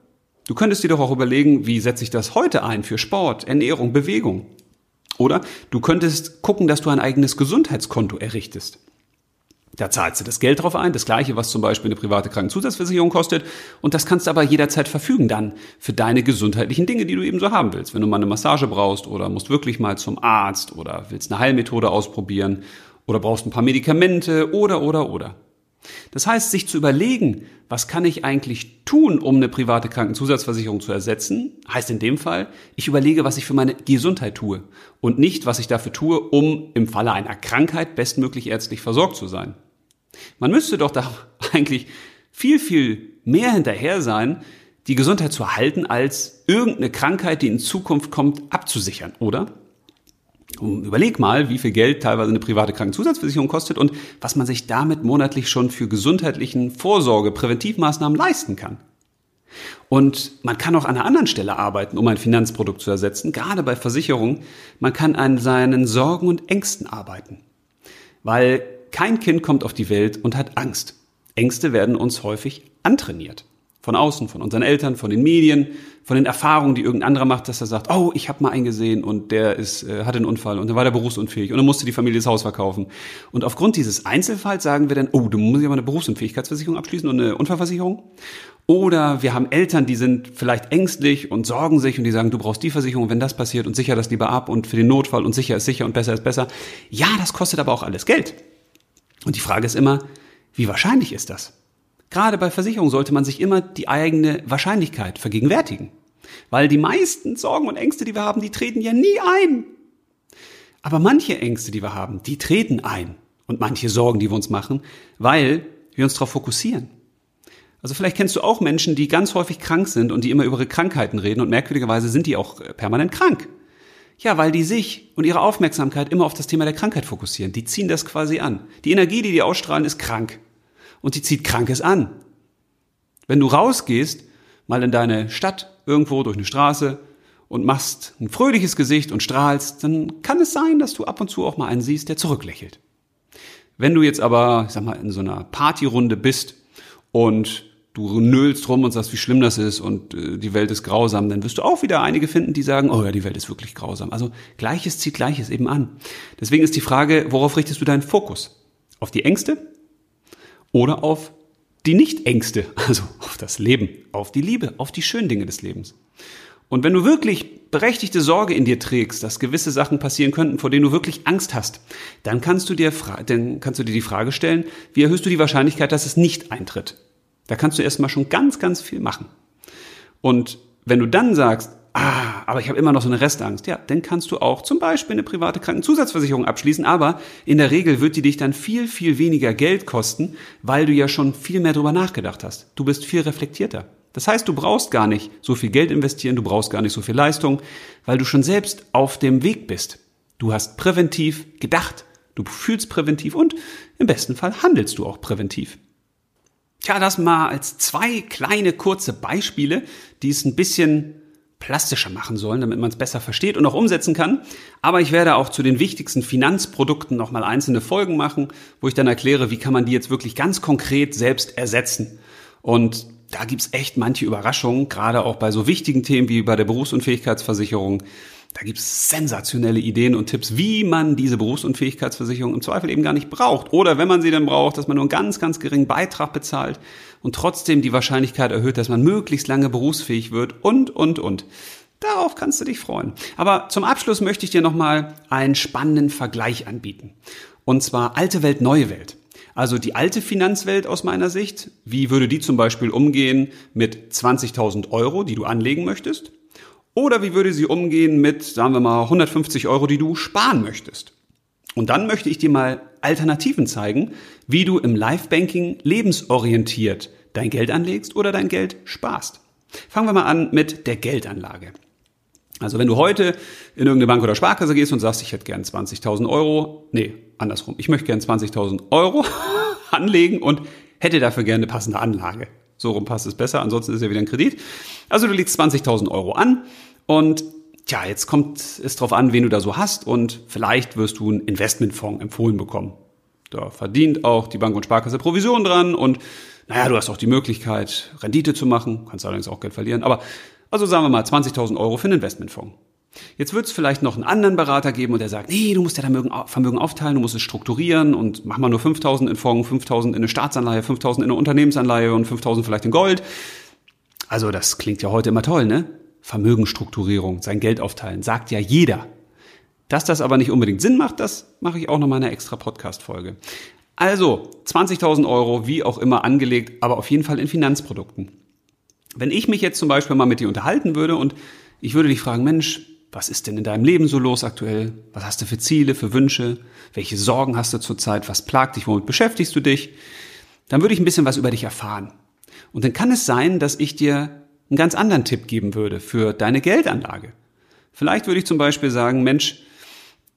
Du könntest dir doch auch überlegen, wie setze ich das heute ein für Sport, Ernährung, Bewegung. Oder du könntest gucken, dass du ein eigenes Gesundheitskonto errichtest. Da zahlst du das Geld drauf ein, das gleiche, was zum Beispiel eine private Krankenzusatzversicherung kostet. Und das kannst du aber jederzeit verfügen dann für deine gesundheitlichen Dinge, die du eben so haben willst. Wenn du mal eine Massage brauchst oder musst wirklich mal zum Arzt oder willst eine Heilmethode ausprobieren oder brauchst ein paar Medikamente oder, oder, oder. Das heißt, sich zu überlegen, was kann ich eigentlich tun, um eine private Krankenzusatzversicherung zu ersetzen, heißt in dem Fall, ich überlege, was ich für meine Gesundheit tue und nicht, was ich dafür tue, um im Falle einer Krankheit bestmöglich ärztlich versorgt zu sein. Man müsste doch da eigentlich viel, viel mehr hinterher sein, die Gesundheit zu erhalten, als irgendeine Krankheit, die in Zukunft kommt, abzusichern, oder? Überleg mal, wie viel Geld teilweise eine private Krankenzusatzversicherung kostet und was man sich damit monatlich schon für gesundheitlichen Vorsorge, Präventivmaßnahmen leisten kann. Und man kann auch an einer anderen Stelle arbeiten, um ein Finanzprodukt zu ersetzen, gerade bei Versicherungen. Man kann an seinen Sorgen und Ängsten arbeiten. Weil kein Kind kommt auf die Welt und hat Angst. Ängste werden uns häufig antrainiert. Von außen, von unseren Eltern, von den Medien, von den Erfahrungen, die irgendein anderer macht, dass er sagt, oh, ich habe mal eingesehen und der ist, äh, hatte einen Unfall und dann war der berufsunfähig und dann musste die Familie das Haus verkaufen. Und aufgrund dieses Einzelfalls sagen wir dann, oh, du musst ja mal eine Berufsunfähigkeitsversicherung abschließen und eine Unfallversicherung. Oder wir haben Eltern, die sind vielleicht ängstlich und sorgen sich und die sagen, du brauchst die Versicherung, wenn das passiert und sicher das lieber ab und für den Notfall und sicher ist sicher und besser ist besser. Ja, das kostet aber auch alles Geld. Und die Frage ist immer, wie wahrscheinlich ist das? Gerade bei Versicherungen sollte man sich immer die eigene Wahrscheinlichkeit vergegenwärtigen. Weil die meisten Sorgen und Ängste, die wir haben, die treten ja nie ein. Aber manche Ängste, die wir haben, die treten ein. Und manche Sorgen, die wir uns machen, weil wir uns darauf fokussieren. Also vielleicht kennst du auch Menschen, die ganz häufig krank sind und die immer über ihre Krankheiten reden und merkwürdigerweise sind die auch permanent krank. Ja, weil die sich und ihre Aufmerksamkeit immer auf das Thema der Krankheit fokussieren. Die ziehen das quasi an. Die Energie, die die ausstrahlen, ist krank und die zieht Krankes an. Wenn du rausgehst, mal in deine Stadt, irgendwo durch eine Straße und machst ein fröhliches Gesicht und strahlst, dann kann es sein, dass du ab und zu auch mal einen siehst, der zurücklächelt. Wenn du jetzt aber, ich sag mal, in so einer Partyrunde bist und du nöhlst rum und sagst, wie schlimm das ist und äh, die Welt ist grausam, dann wirst du auch wieder einige finden, die sagen, oh ja, die Welt ist wirklich grausam. Also Gleiches zieht Gleiches eben an. Deswegen ist die Frage, worauf richtest du deinen Fokus? Auf die Ängste oder auf die Nicht-Ängste, also auf das Leben, auf die Liebe, auf die schönen Dinge des Lebens. Und wenn du wirklich berechtigte Sorge in dir trägst, dass gewisse Sachen passieren könnten, vor denen du wirklich Angst hast, dann kannst du dir, dann kannst du dir die Frage stellen, wie erhöhst du die Wahrscheinlichkeit, dass es nicht eintritt? Da kannst du erstmal schon ganz, ganz viel machen. Und wenn du dann sagst, ah, aber ich habe immer noch so eine Restangst, ja, dann kannst du auch zum Beispiel eine private Krankenzusatzversicherung abschließen, aber in der Regel wird die dich dann viel, viel weniger Geld kosten, weil du ja schon viel mehr drüber nachgedacht hast. Du bist viel reflektierter. Das heißt, du brauchst gar nicht so viel Geld investieren, du brauchst gar nicht so viel Leistung, weil du schon selbst auf dem Weg bist. Du hast präventiv gedacht, du fühlst präventiv und im besten Fall handelst du auch präventiv. Tja, das mal als zwei kleine kurze Beispiele, die es ein bisschen plastischer machen sollen, damit man es besser versteht und auch umsetzen kann. Aber ich werde auch zu den wichtigsten Finanzprodukten nochmal einzelne Folgen machen, wo ich dann erkläre, wie kann man die jetzt wirklich ganz konkret selbst ersetzen. Und da gibt's echt manche Überraschungen, gerade auch bei so wichtigen Themen wie bei der Berufsunfähigkeitsversicherung. Da gibt's sensationelle Ideen und Tipps, wie man diese Berufsunfähigkeitsversicherung im Zweifel eben gar nicht braucht. Oder wenn man sie dann braucht, dass man nur einen ganz, ganz geringen Beitrag bezahlt und trotzdem die Wahrscheinlichkeit erhöht, dass man möglichst lange berufsfähig wird und, und, und. Darauf kannst du dich freuen. Aber zum Abschluss möchte ich dir nochmal einen spannenden Vergleich anbieten. Und zwar alte Welt, neue Welt. Also die alte Finanzwelt aus meiner Sicht, wie würde die zum Beispiel umgehen mit 20.000 Euro, die du anlegen möchtest? Oder wie würde sie umgehen mit, sagen wir mal, 150 Euro, die du sparen möchtest? Und dann möchte ich dir mal Alternativen zeigen, wie du im Live-Banking lebensorientiert dein Geld anlegst oder dein Geld sparst. Fangen wir mal an mit der Geldanlage. Also wenn du heute in irgendeine Bank oder Sparkasse gehst und sagst, ich hätte gern 20.000 Euro, nee, andersrum, ich möchte gern 20.000 Euro anlegen und hätte dafür gerne eine passende Anlage. So rum passt es besser, ansonsten ist ja wieder ein Kredit. Also du legst 20.000 Euro an und tja, jetzt kommt es drauf an, wen du da so hast und vielleicht wirst du einen Investmentfonds empfohlen bekommen. Da verdient auch die Bank und Sparkasse Provision dran und naja, du hast auch die Möglichkeit, Rendite zu machen, kannst allerdings auch Geld verlieren, aber also sagen wir mal 20.000 Euro für einen Investmentfonds. Jetzt wird es vielleicht noch einen anderen Berater geben und der sagt, nee, du musst ja dein Vermögen aufteilen, du musst es strukturieren und mach mal nur 5000 in Fonds, 5000 in eine Staatsanleihe, 5000 in eine Unternehmensanleihe und 5000 vielleicht in Gold. Also das klingt ja heute immer toll, ne? Vermögensstrukturierung, sein Geld aufteilen, sagt ja jeder. Dass das aber nicht unbedingt Sinn macht, das mache ich auch noch mal in einer extra Podcast-Folge. Also 20.000 Euro, wie auch immer angelegt, aber auf jeden Fall in Finanzprodukten. Wenn ich mich jetzt zum Beispiel mal mit dir unterhalten würde und ich würde dich fragen, Mensch, was ist denn in deinem Leben so los aktuell? Was hast du für Ziele, für Wünsche? Welche Sorgen hast du zurzeit? Was plagt dich? Womit beschäftigst du dich? Dann würde ich ein bisschen was über dich erfahren. Und dann kann es sein, dass ich dir einen ganz anderen Tipp geben würde für deine Geldanlage. Vielleicht würde ich zum Beispiel sagen, Mensch,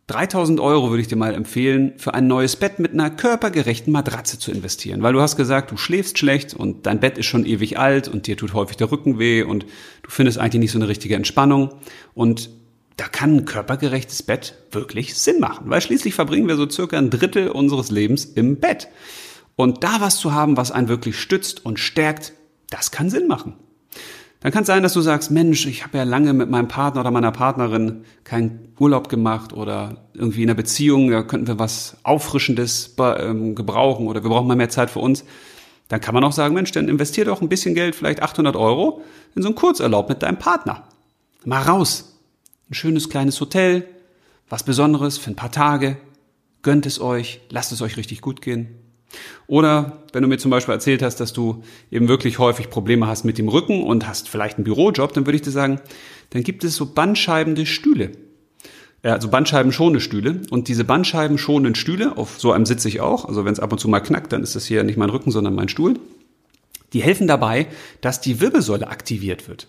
3000 Euro würde ich dir mal empfehlen, für ein neues Bett mit einer körpergerechten Matratze zu investieren. Weil du hast gesagt, du schläfst schlecht und dein Bett ist schon ewig alt und dir tut häufig der Rücken weh und du findest eigentlich nicht so eine richtige Entspannung. Und da kann ein körpergerechtes Bett wirklich Sinn machen, weil schließlich verbringen wir so circa ein Drittel unseres Lebens im Bett. Und da was zu haben, was einen wirklich stützt und stärkt, das kann Sinn machen. Dann kann es sein, dass du sagst, Mensch, ich habe ja lange mit meinem Partner oder meiner Partnerin keinen Urlaub gemacht oder irgendwie in einer Beziehung, da könnten wir was Auffrischendes ähm, gebrauchen oder wir brauchen mal mehr Zeit für uns. Dann kann man auch sagen, Mensch, dann investier doch ein bisschen Geld, vielleicht 800 Euro, in so einen Kurzurlaub mit deinem Partner. Mal raus, ein schönes kleines Hotel, was Besonderes für ein paar Tage. Gönnt es euch, lasst es euch richtig gut gehen. Oder wenn du mir zum Beispiel erzählt hast, dass du eben wirklich häufig Probleme hast mit dem Rücken und hast vielleicht einen Bürojob, dann würde ich dir sagen, dann gibt es so bandscheibende Stühle. Also bandscheibenschonende Stühle. Und diese bandscheibenschonenden Stühle, auf so einem sitze ich auch, also wenn es ab und zu mal knackt, dann ist das hier nicht mein Rücken, sondern mein Stuhl. Die helfen dabei, dass die Wirbelsäule aktiviert wird.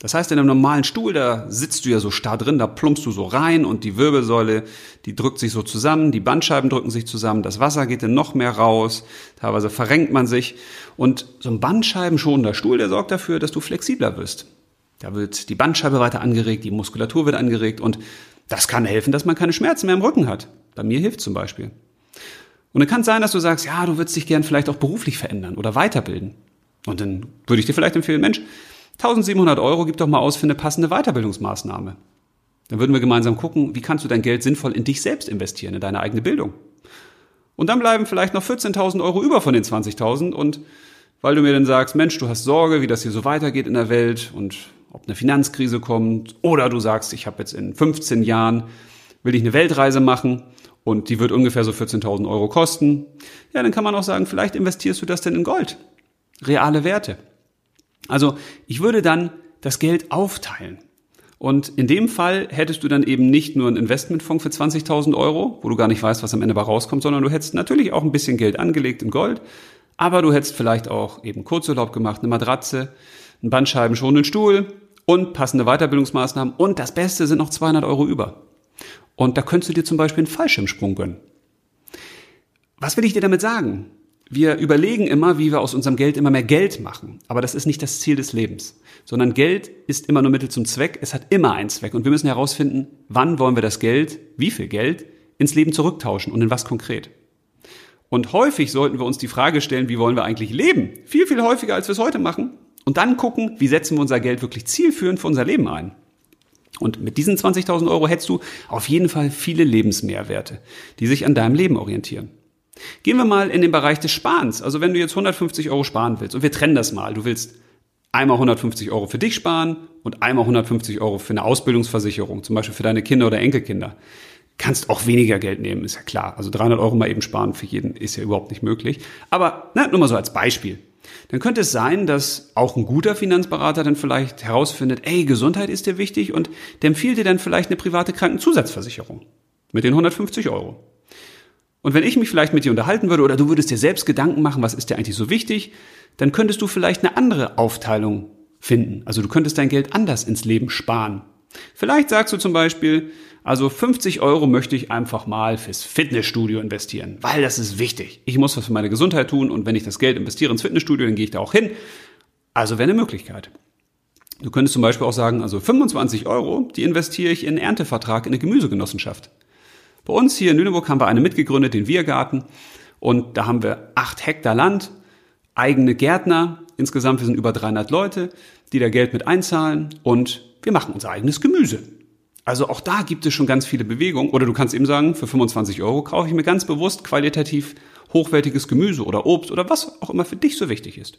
Das heißt, in einem normalen Stuhl, da sitzt du ja so starr drin, da plumpst du so rein und die Wirbelsäule, die drückt sich so zusammen, die Bandscheiben drücken sich zusammen, das Wasser geht dann noch mehr raus, teilweise verrenkt man sich. Und so ein bandscheibenschonender Stuhl, der sorgt dafür, dass du flexibler wirst. Da wird die Bandscheibe weiter angeregt, die Muskulatur wird angeregt und das kann helfen, dass man keine Schmerzen mehr im Rücken hat. Bei mir hilft zum Beispiel. Und dann kann es sein, dass du sagst, ja, du würdest dich gern vielleicht auch beruflich verändern oder weiterbilden. Und dann würde ich dir vielleicht empfehlen, Mensch, 1700 Euro, gib doch mal aus für eine passende Weiterbildungsmaßnahme. Dann würden wir gemeinsam gucken, wie kannst du dein Geld sinnvoll in dich selbst investieren, in deine eigene Bildung. Und dann bleiben vielleicht noch 14.000 Euro über von den 20.000 und weil du mir dann sagst, Mensch, du hast Sorge, wie das hier so weitergeht in der Welt und ob eine Finanzkrise kommt oder du sagst, ich habe jetzt in 15 Jahren, will ich eine Weltreise machen und die wird ungefähr so 14.000 Euro kosten, ja, dann kann man auch sagen, vielleicht investierst du das denn in Gold. Reale Werte. Also ich würde dann das Geld aufteilen. Und in dem Fall hättest du dann eben nicht nur einen Investmentfonds für 20.000 Euro, wo du gar nicht weißt, was am Ende bei rauskommt, sondern du hättest natürlich auch ein bisschen Geld angelegt in Gold, aber du hättest vielleicht auch eben Kurzurlaub gemacht, eine Matratze, einen bandscheibenschonenden Stuhl und passende Weiterbildungsmaßnahmen und das Beste sind noch 200 Euro über. Und da könntest du dir zum Beispiel einen Fallschirmsprung gönnen. Was will ich dir damit sagen? Wir überlegen immer, wie wir aus unserem Geld immer mehr Geld machen. Aber das ist nicht das Ziel des Lebens, sondern Geld ist immer nur Mittel zum Zweck. Es hat immer einen Zweck. Und wir müssen herausfinden, wann wollen wir das Geld, wie viel Geld, ins Leben zurücktauschen und in was konkret. Und häufig sollten wir uns die Frage stellen, wie wollen wir eigentlich leben? Viel, viel häufiger, als wir es heute machen. Und dann gucken, wie setzen wir unser Geld wirklich zielführend für unser Leben ein. Und mit diesen 20.000 Euro hättest du auf jeden Fall viele Lebensmehrwerte, die sich an deinem Leben orientieren. Gehen wir mal in den Bereich des Sparens. Also wenn du jetzt 150 Euro sparen willst und wir trennen das mal, du willst einmal 150 Euro für dich sparen und einmal 150 Euro für eine Ausbildungsversicherung, zum Beispiel für deine Kinder oder Enkelkinder. Kannst auch weniger Geld nehmen, ist ja klar. Also 300 Euro mal eben sparen für jeden ist ja überhaupt nicht möglich. Aber na, nur mal so als Beispiel. Dann könnte es sein, dass auch ein guter Finanzberater dann vielleicht herausfindet, ey, Gesundheit ist dir wichtig und der empfiehlt dir dann vielleicht eine private Krankenzusatzversicherung mit den 150 Euro. Und wenn ich mich vielleicht mit dir unterhalten würde oder du würdest dir selbst Gedanken machen, was ist dir eigentlich so wichtig, dann könntest du vielleicht eine andere Aufteilung finden. Also du könntest dein Geld anders ins Leben sparen. Vielleicht sagst du zum Beispiel, also 50 Euro möchte ich einfach mal fürs Fitnessstudio investieren, weil das ist wichtig. Ich muss was für meine Gesundheit tun und wenn ich das Geld investiere ins Fitnessstudio, dann gehe ich da auch hin. Also wäre eine Möglichkeit. Du könntest zum Beispiel auch sagen, also 25 Euro, die investiere ich in einen Erntevertrag in eine Gemüsegenossenschaft. Bei uns hier in Lüneburg haben wir eine mitgegründet, den Wirgarten. Und da haben wir acht Hektar Land, eigene Gärtner. Insgesamt wir sind über 300 Leute, die da Geld mit einzahlen und wir machen unser eigenes Gemüse. Also auch da gibt es schon ganz viele Bewegungen. Oder du kannst eben sagen, für 25 Euro kaufe ich mir ganz bewusst qualitativ hochwertiges Gemüse oder Obst oder was auch immer für dich so wichtig ist.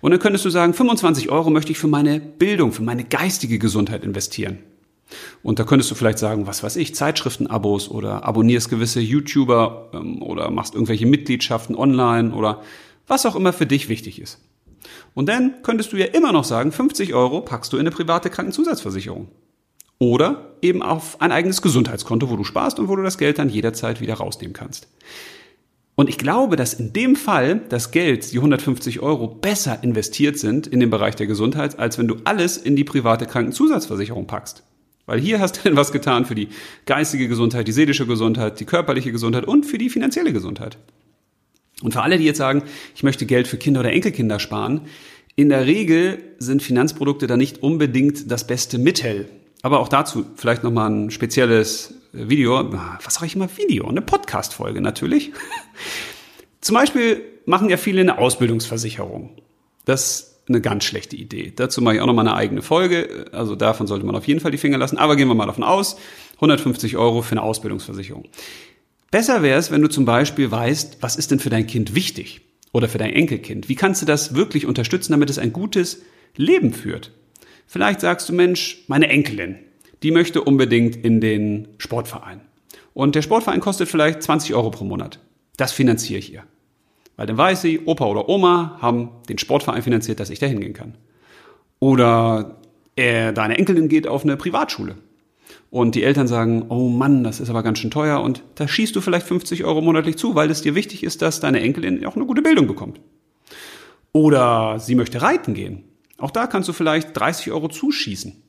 Und dann könntest du sagen, 25 Euro möchte ich für meine Bildung, für meine geistige Gesundheit investieren. Und da könntest du vielleicht sagen, was weiß ich, Zeitschriftenabos oder abonnierst gewisse YouTuber ähm, oder machst irgendwelche Mitgliedschaften online oder was auch immer für dich wichtig ist. Und dann könntest du ja immer noch sagen, 50 Euro packst du in eine private Krankenzusatzversicherung. Oder eben auf ein eigenes Gesundheitskonto, wo du sparst und wo du das Geld dann jederzeit wieder rausnehmen kannst. Und ich glaube, dass in dem Fall das Geld, die 150 Euro, besser investiert sind in den Bereich der Gesundheit, als wenn du alles in die private Krankenzusatzversicherung packst. Weil hier hast du denn was getan für die geistige Gesundheit, die seelische Gesundheit, die körperliche Gesundheit und für die finanzielle Gesundheit. Und für alle, die jetzt sagen, ich möchte Geld für Kinder oder Enkelkinder sparen, in der Regel sind Finanzprodukte da nicht unbedingt das beste Mittel. Aber auch dazu vielleicht nochmal ein spezielles Video, was sage ich immer Video, eine Podcast-Folge natürlich. Zum Beispiel machen ja viele eine Ausbildungsversicherung. Das eine ganz schlechte Idee. Dazu mache ich auch noch mal eine eigene Folge. Also davon sollte man auf jeden Fall die Finger lassen. Aber gehen wir mal davon aus, 150 Euro für eine Ausbildungsversicherung. Besser wäre es, wenn du zum Beispiel weißt, was ist denn für dein Kind wichtig oder für dein Enkelkind? Wie kannst du das wirklich unterstützen, damit es ein gutes Leben führt? Vielleicht sagst du, Mensch, meine Enkelin, die möchte unbedingt in den Sportverein. Und der Sportverein kostet vielleicht 20 Euro pro Monat. Das finanziere ich ihr. Weil dann weiß sie, Opa oder Oma haben den Sportverein finanziert, dass ich da hingehen kann. Oder er, deine Enkelin geht auf eine Privatschule. Und die Eltern sagen, oh Mann, das ist aber ganz schön teuer und da schießt du vielleicht 50 Euro monatlich zu, weil es dir wichtig ist, dass deine Enkelin auch eine gute Bildung bekommt. Oder sie möchte reiten gehen. Auch da kannst du vielleicht 30 Euro zuschießen.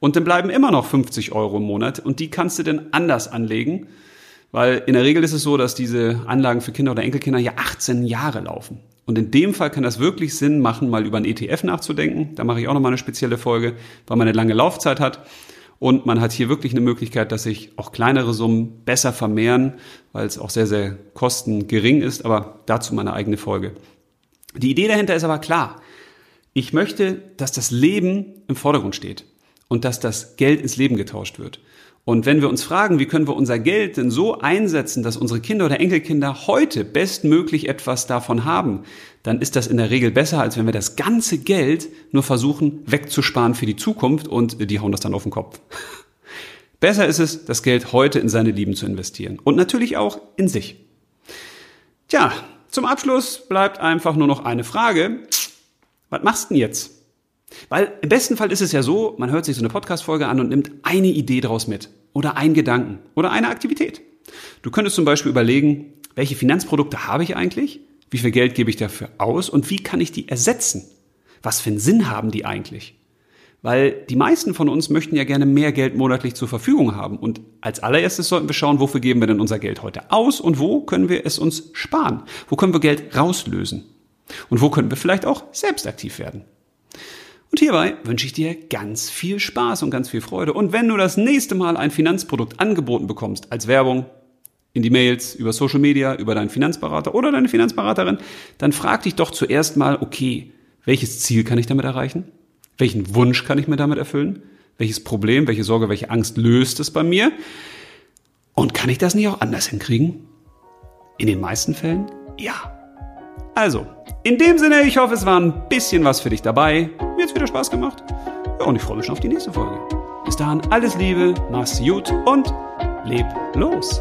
Und dann bleiben immer noch 50 Euro im Monat und die kannst du dann anders anlegen, weil in der Regel ist es so, dass diese Anlagen für Kinder oder Enkelkinder ja 18 Jahre laufen. Und in dem Fall kann das wirklich Sinn machen, mal über einen ETF nachzudenken. Da mache ich auch nochmal eine spezielle Folge, weil man eine lange Laufzeit hat. Und man hat hier wirklich eine Möglichkeit, dass sich auch kleinere Summen besser vermehren, weil es auch sehr, sehr kostengering ist. Aber dazu meine eigene Folge. Die Idee dahinter ist aber klar. Ich möchte, dass das Leben im Vordergrund steht und dass das Geld ins Leben getauscht wird. Und wenn wir uns fragen, wie können wir unser Geld denn so einsetzen, dass unsere Kinder oder Enkelkinder heute bestmöglich etwas davon haben, dann ist das in der Regel besser, als wenn wir das ganze Geld nur versuchen wegzusparen für die Zukunft und die hauen das dann auf den Kopf. Besser ist es, das Geld heute in seine Lieben zu investieren und natürlich auch in sich. Tja, zum Abschluss bleibt einfach nur noch eine Frage. Was machst du denn jetzt? Weil im besten Fall ist es ja so, man hört sich so eine Podcast-Folge an und nimmt eine Idee daraus mit oder einen Gedanken oder eine Aktivität. Du könntest zum Beispiel überlegen, welche Finanzprodukte habe ich eigentlich? Wie viel Geld gebe ich dafür aus? Und wie kann ich die ersetzen? Was für einen Sinn haben die eigentlich? Weil die meisten von uns möchten ja gerne mehr Geld monatlich zur Verfügung haben. Und als allererstes sollten wir schauen, wofür geben wir denn unser Geld heute aus und wo können wir es uns sparen? Wo können wir Geld rauslösen? Und wo können wir vielleicht auch selbst aktiv werden? Und hierbei wünsche ich dir ganz viel Spaß und ganz viel Freude. Und wenn du das nächste Mal ein Finanzprodukt angeboten bekommst als Werbung, in die Mails, über Social Media, über deinen Finanzberater oder deine Finanzberaterin, dann frag dich doch zuerst mal, okay, welches Ziel kann ich damit erreichen? Welchen Wunsch kann ich mir damit erfüllen? Welches Problem, welche Sorge, welche Angst löst es bei mir? Und kann ich das nicht auch anders hinkriegen? In den meisten Fällen ja. Also, in dem Sinne, ich hoffe, es war ein bisschen was für dich dabei. Mir hat's wieder Spaß gemacht. Ja, und ich freue mich schon auf die nächste Folge. Bis dahin, alles Liebe, mach's gut und leb los.